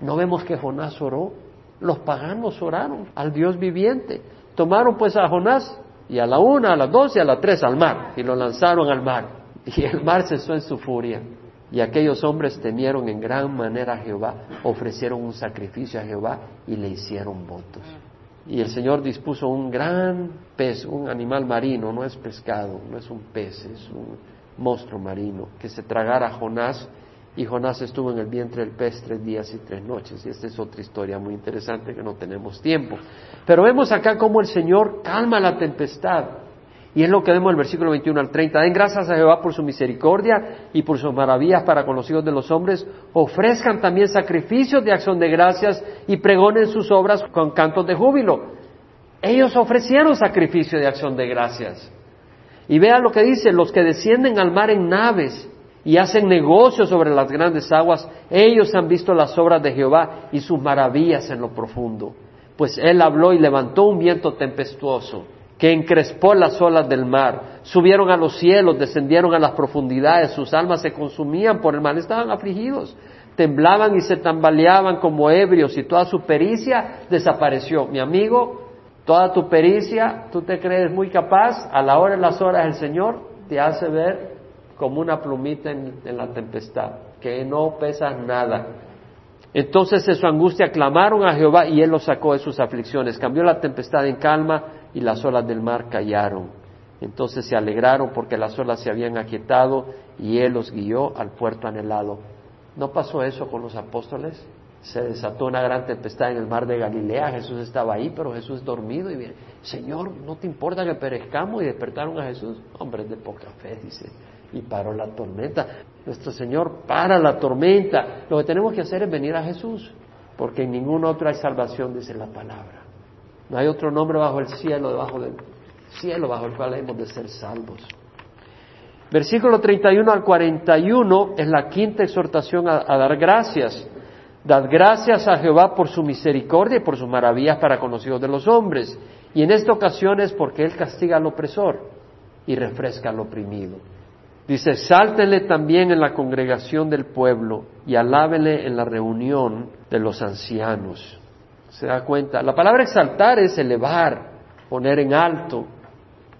¿No vemos que Jonás oró? Los paganos oraron al Dios viviente. Tomaron pues a Jonás y a la una, a las dos y a las tres al mar y lo lanzaron al mar. Y el mar cesó en su furia. Y aquellos hombres temieron en gran manera a Jehová, ofrecieron un sacrificio a Jehová y le hicieron votos. Y el Señor dispuso un gran pez, un animal marino, no es pescado, no es un pez, es un monstruo marino, que se tragara a Jonás y Jonás estuvo en el vientre del pez tres días y tres noches. Y esta es otra historia muy interesante que no tenemos tiempo. Pero vemos acá cómo el Señor calma la tempestad. Y es lo que vemos en el versículo 21 al 30. Den gracias a Jehová por su misericordia y por sus maravillas para con los hijos de los hombres. Ofrezcan también sacrificios de acción de gracias y pregonen sus obras con cantos de júbilo. Ellos ofrecieron sacrificio de acción de gracias. Y vean lo que dice, los que descienden al mar en naves y hacen negocios sobre las grandes aguas, ellos han visto las obras de Jehová y sus maravillas en lo profundo. Pues él habló y levantó un viento tempestuoso que encrespó las olas del mar. Subieron a los cielos, descendieron a las profundidades, sus almas se consumían por el mal, estaban afligidos, temblaban y se tambaleaban como ebrios y toda su pericia desapareció. Mi amigo, toda tu pericia, tú te crees muy capaz, a la hora y las horas el Señor te hace ver como una plumita en, la tempestad, que no pesa nada. Entonces en su angustia clamaron a Jehová y él los sacó de sus aflicciones. Cambió la tempestad en calma y las olas del mar callaron. Entonces se alegraron porque las olas se habían aquietado y él los guió al puerto anhelado. ¿No pasó eso con los apóstoles? Se desató una gran tempestad en el mar de Galilea, Jesús estaba ahí, pero Jesús dormido y viene, Señor, ¿no te importa que perezcamos? Y despertaron a Jesús. Hombres de poca fe, dice y paró la tormenta. Nuestro Señor para la tormenta. Lo que tenemos que hacer es venir a Jesús, porque en ningún otro hay salvación, dice la palabra. No hay otro nombre bajo el cielo, debajo del cielo, bajo el cual hemos de ser salvos. Versículo 31 al 41 es la quinta exhortación a, a dar gracias. Dad gracias a Jehová por su misericordia y por sus maravillas para con los hijos de los hombres. Y en esta ocasión es porque Él castiga al opresor y refresca al oprimido. Dice, exáltele también en la congregación del pueblo y alábele en la reunión de los ancianos. ¿Se da cuenta? La palabra exaltar es elevar, poner en alto.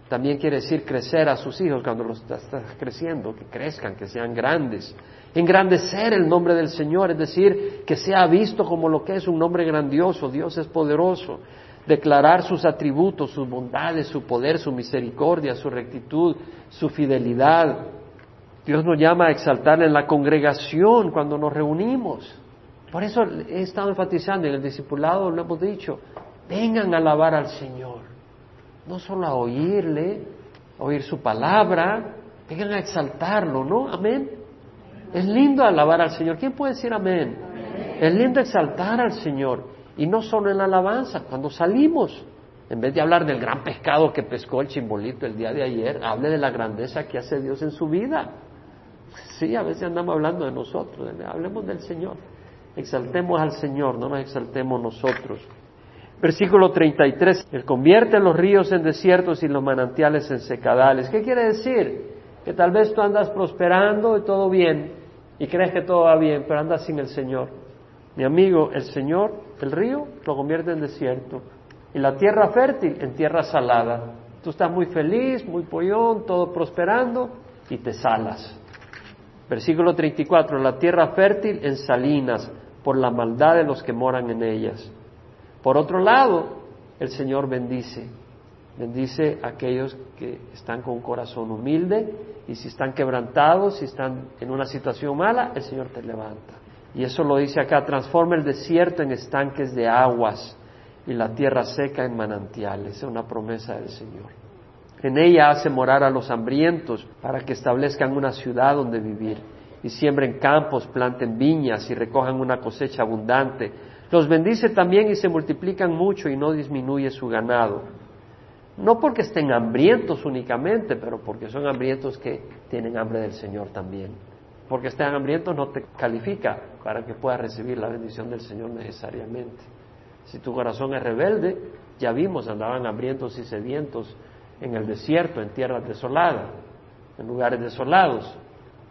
También quiere decir crecer a sus hijos cuando los estás creciendo, que crezcan, que sean grandes. Engrandecer el nombre del Señor, es decir, que sea visto como lo que es un nombre grandioso, Dios es poderoso. Declarar sus atributos, sus bondades, su poder, su misericordia, su rectitud, su fidelidad. Dios nos llama a exaltar en la congregación cuando nos reunimos. Por eso he estado enfatizando en el discipulado, lo hemos dicho, vengan a alabar al Señor. No solo a oírle, a oír su palabra, vengan a exaltarlo, ¿no? Amén. Es lindo alabar al Señor. ¿Quién puede decir amén? Es lindo exaltar al Señor. Y no solo en la alabanza, cuando salimos. En vez de hablar del gran pescado que pescó el chimbolito el día de ayer, hable de la grandeza que hace Dios en su vida. Sí, a veces andamos hablando de nosotros, hablemos del Señor. Exaltemos al Señor, no nos exaltemos nosotros. Versículo 33, Él convierte los ríos en desiertos y los manantiales en secadales. ¿Qué quiere decir? Que tal vez tú andas prosperando y todo bien y crees que todo va bien, pero andas sin el Señor. Mi amigo, el Señor, el río, lo convierte en desierto y la tierra fértil en tierra salada. Tú estás muy feliz, muy pollón, todo prosperando y te salas. Versículo 34, la tierra fértil en salinas por la maldad de los que moran en ellas. Por otro lado, el Señor bendice, bendice a aquellos que están con corazón humilde y si están quebrantados, si están en una situación mala, el Señor te levanta. Y eso lo dice acá, transforma el desierto en estanques de aguas y la tierra seca en manantiales. Es una promesa del Señor. En ella hace morar a los hambrientos para que establezcan una ciudad donde vivir y siembren campos, planten viñas y recojan una cosecha abundante. Los bendice también y se multiplican mucho y no disminuye su ganado. No porque estén hambrientos únicamente, pero porque son hambrientos que tienen hambre del Señor también. Porque estén hambrientos no te califica para que puedas recibir la bendición del Señor necesariamente. Si tu corazón es rebelde, ya vimos, andaban hambrientos y sedientos en el desierto, en tierras desoladas, en lugares desolados.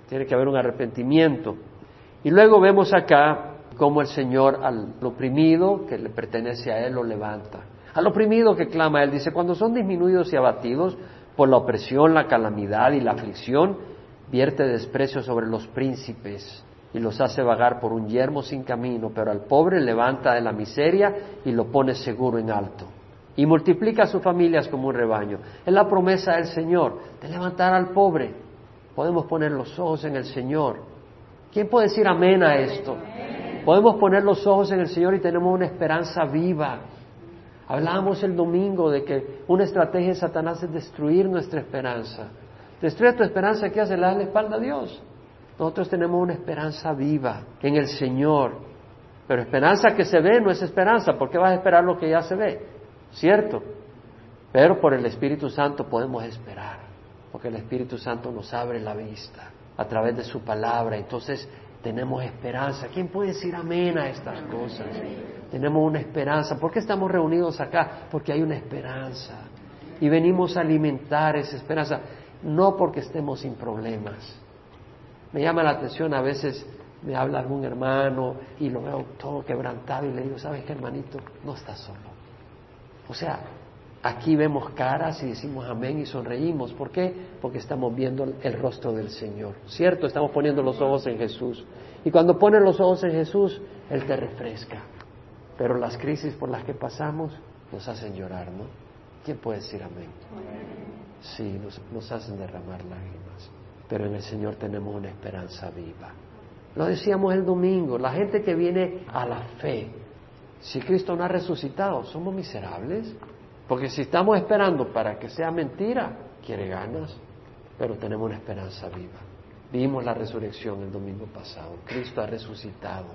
Tiene que haber un arrepentimiento. Y luego vemos acá cómo el Señor al oprimido que le pertenece a Él lo levanta. Al oprimido que clama a Él, dice, cuando son disminuidos y abatidos por la opresión, la calamidad y la aflicción, vierte desprecio sobre los príncipes y los hace vagar por un yermo sin camino, pero al pobre levanta de la miseria y lo pone seguro en alto. Y multiplica a sus familias como un rebaño. Es la promesa del Señor de levantar al pobre, Podemos poner los ojos en el Señor. ¿Quién puede decir amén a esto? Podemos poner los ojos en el Señor y tenemos una esperanza viva. Hablábamos el domingo de que una estrategia de Satanás es destruir nuestra esperanza. Destruir tu esperanza, ¿qué hace? Le la espalda a Dios. Nosotros tenemos una esperanza viva en el Señor. Pero esperanza que se ve no es esperanza. ¿Por qué vas a esperar lo que ya se ve? ¿Cierto? Pero por el Espíritu Santo podemos esperar porque el Espíritu Santo nos abre la vista a través de su palabra. Entonces tenemos esperanza. ¿Quién puede decir amén a estas cosas? Tenemos una esperanza. ¿Por qué estamos reunidos acá? Porque hay una esperanza. Y venimos a alimentar esa esperanza, no porque estemos sin problemas. Me llama la atención a veces me habla algún hermano y lo veo todo quebrantado y le digo, ¿sabes qué hermanito? No estás solo. O sea, Aquí vemos caras y decimos amén y sonreímos. ¿Por qué? Porque estamos viendo el rostro del Señor. ¿Cierto? Estamos poniendo los ojos en Jesús. Y cuando pones los ojos en Jesús, Él te refresca. Pero las crisis por las que pasamos nos hacen llorar, ¿no? ¿Quién puede decir amén? Sí, nos, nos hacen derramar lágrimas. Pero en el Señor tenemos una esperanza viva. Lo decíamos el domingo, la gente que viene a la fe, si Cristo no ha resucitado, somos miserables. Porque si estamos esperando para que sea mentira, quiere ganas, pero tenemos una esperanza viva. Vimos la resurrección el domingo pasado, Cristo ha resucitado,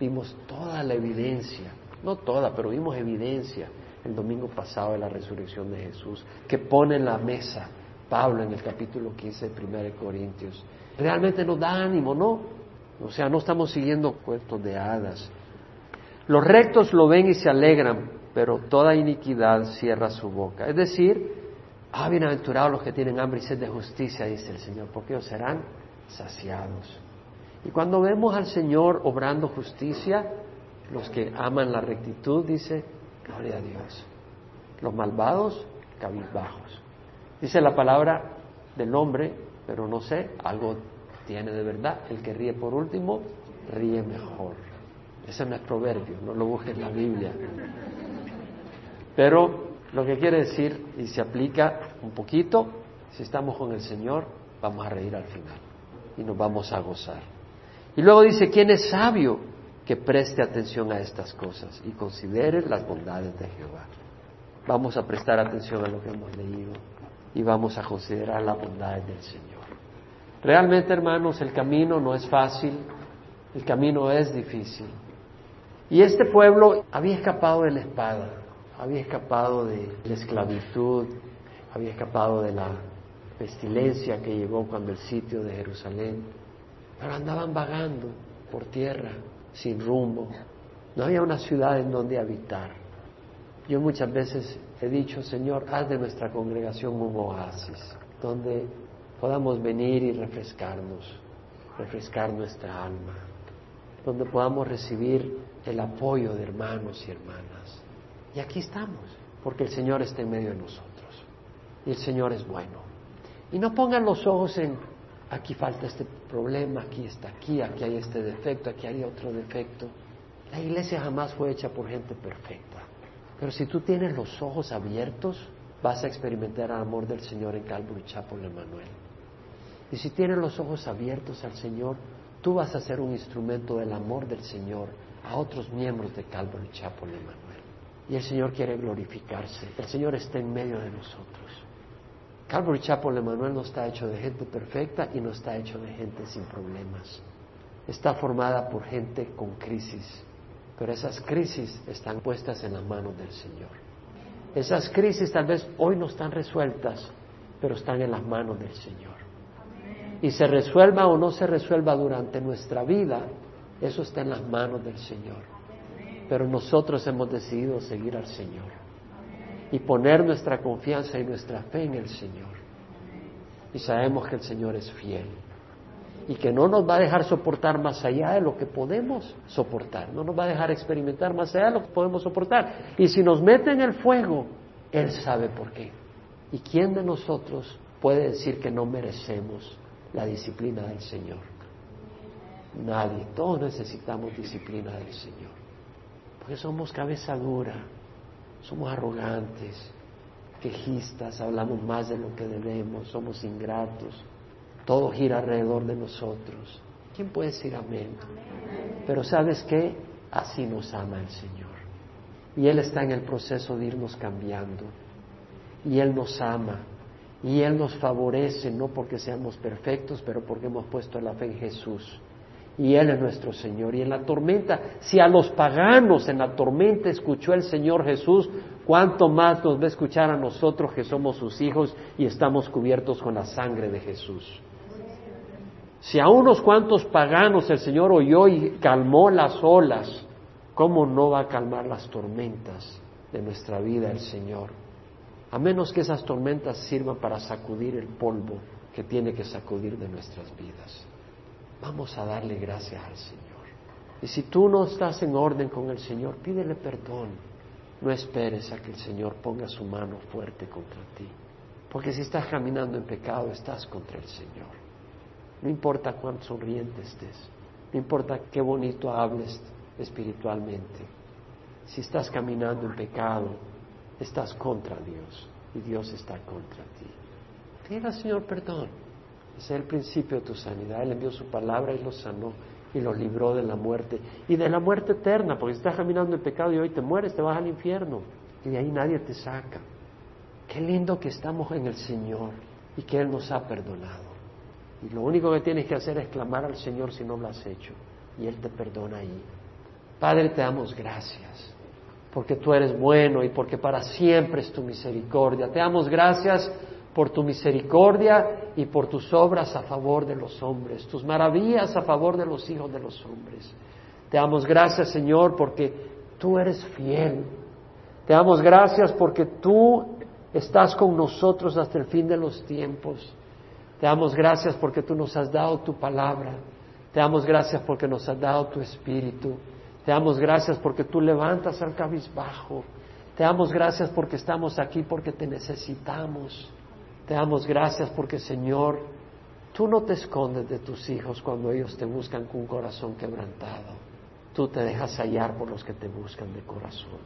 vimos toda la evidencia, no toda, pero vimos evidencia el domingo pasado de la resurrección de Jesús, que pone en la mesa Pablo en el capítulo 15 de 1 Corintios. Realmente nos da ánimo, ¿no? O sea, no estamos siguiendo cuentos de hadas. Los rectos lo ven y se alegran, pero toda iniquidad cierra su boca. Es decir, Ah, bienaventurados los que tienen hambre y sed de justicia, dice el Señor, porque ellos serán saciados. Y cuando vemos al Señor obrando justicia, los que aman la rectitud, dice, gloria a Dios. Los malvados, cabizbajos. Dice la palabra del hombre, pero no sé, algo tiene de verdad. El que ríe por último, ríe mejor. Ese no es proverbio, no lo busques en la Biblia. Pero lo que quiere decir, y se aplica un poquito, si estamos con el Señor, vamos a reír al final y nos vamos a gozar. Y luego dice, ¿quién es sabio que preste atención a estas cosas y considere las bondades de Jehová? Vamos a prestar atención a lo que hemos leído y vamos a considerar las bondades del Señor. Realmente, hermanos, el camino no es fácil, el camino es difícil. Y este pueblo había escapado de la espada, había escapado de la esclavitud, había escapado de la pestilencia que llegó cuando el sitio de Jerusalén, pero andaban vagando por tierra, sin rumbo. No había una ciudad en donde habitar. Yo muchas veces he dicho, Señor, haz de nuestra congregación un oasis, donde podamos venir y refrescarnos, refrescar nuestra alma, donde podamos recibir el apoyo de hermanos y hermanas. Y aquí estamos, porque el Señor está en medio de nosotros. Y el Señor es bueno. Y no pongan los ojos en aquí falta este problema, aquí está aquí, aquí hay este defecto, aquí hay otro defecto. La iglesia jamás fue hecha por gente perfecta. Pero si tú tienes los ojos abiertos, vas a experimentar el amor del Señor en Calvary Chapel Emanuel. Y si tienes los ojos abiertos al Señor, tú vas a ser un instrumento del amor del Señor a otros miembros de Calvary Chapel Emanuel. Y el Señor quiere glorificarse. El Señor está en medio de nosotros. Calvary Chapel Emanuel no está hecho de gente perfecta y no está hecho de gente sin problemas. Está formada por gente con crisis, pero esas crisis están puestas en las manos del Señor. Esas crisis tal vez hoy no están resueltas, pero están en las manos del Señor. Y se resuelva o no se resuelva durante nuestra vida, eso está en las manos del Señor. Pero nosotros hemos decidido seguir al Señor y poner nuestra confianza y nuestra fe en el Señor. Y sabemos que el Señor es fiel y que no nos va a dejar soportar más allá de lo que podemos soportar, no nos va a dejar experimentar más allá de lo que podemos soportar. Y si nos mete en el fuego, Él sabe por qué. ¿Y quién de nosotros puede decir que no merecemos la disciplina del Señor? Nadie, todos necesitamos disciplina del Señor, porque somos cabeza dura, somos arrogantes, quejistas, hablamos más de lo que debemos, somos ingratos, todo gira alrededor de nosotros. ¿Quién puede decir amén? Pero sabes qué? Así nos ama el Señor. Y Él está en el proceso de irnos cambiando. Y Él nos ama. Y Él nos favorece, no porque seamos perfectos, pero porque hemos puesto la fe en Jesús y Él es nuestro Señor. Y en la tormenta, si a los paganos en la tormenta escuchó el Señor Jesús, ¿cuánto más nos va a escuchar a nosotros que somos sus hijos y estamos cubiertos con la sangre de Jesús? Si a unos cuantos paganos el Señor oyó y calmó las olas, ¿cómo no va a calmar las tormentas de nuestra vida el Señor? A menos que esas tormentas sirvan para sacudir el polvo que tiene que sacudir de nuestras vidas. Vamos a darle gracias al Señor. Y si tú no estás en orden con el Señor, pídele perdón. No esperes a que el Señor ponga su mano fuerte contra ti. Porque si estás caminando en pecado, estás contra el Señor. No importa cuán sonriente estés, no importa qué bonito hables espiritualmente. Si estás caminando en pecado, estás contra Dios y Dios está contra ti. Pídele al Señor perdón. Ese es el principio de tu sanidad. Él envió su palabra y lo sanó y lo libró de la muerte y de la muerte eterna, porque si estás caminando en pecado y hoy te mueres, te vas al infierno y de ahí nadie te saca. Qué lindo que estamos en el Señor y que Él nos ha perdonado. Y lo único que tienes que hacer es clamar al Señor si no lo has hecho y Él te perdona ahí. Padre, te damos gracias porque tú eres bueno y porque para siempre es tu misericordia. Te damos gracias por tu misericordia y por tus obras a favor de los hombres, tus maravillas a favor de los hijos de los hombres. Te damos gracias, Señor, porque tú eres fiel. Te damos gracias porque tú Estás con nosotros hasta el fin de los tiempos. Te damos gracias porque tú nos has dado tu palabra. Te damos gracias porque nos has dado tu espíritu. Te damos gracias porque tú levantas al cabizbajo. Te damos gracias porque estamos aquí, porque te necesitamos. Te damos gracias porque, Señor, tú no te escondes de tus hijos cuando ellos te buscan con un corazón quebrantado. Tú te dejas hallar por los que te buscan de corazón.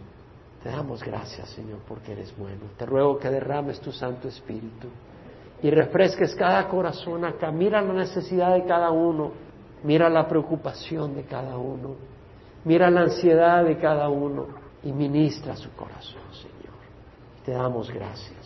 Te damos gracias, Señor, porque eres bueno. Te ruego que derrames tu Santo Espíritu y refresques cada corazón acá. Mira la necesidad de cada uno. Mira la preocupación de cada uno. Mira la ansiedad de cada uno y ministra su corazón, Señor. Te damos gracias.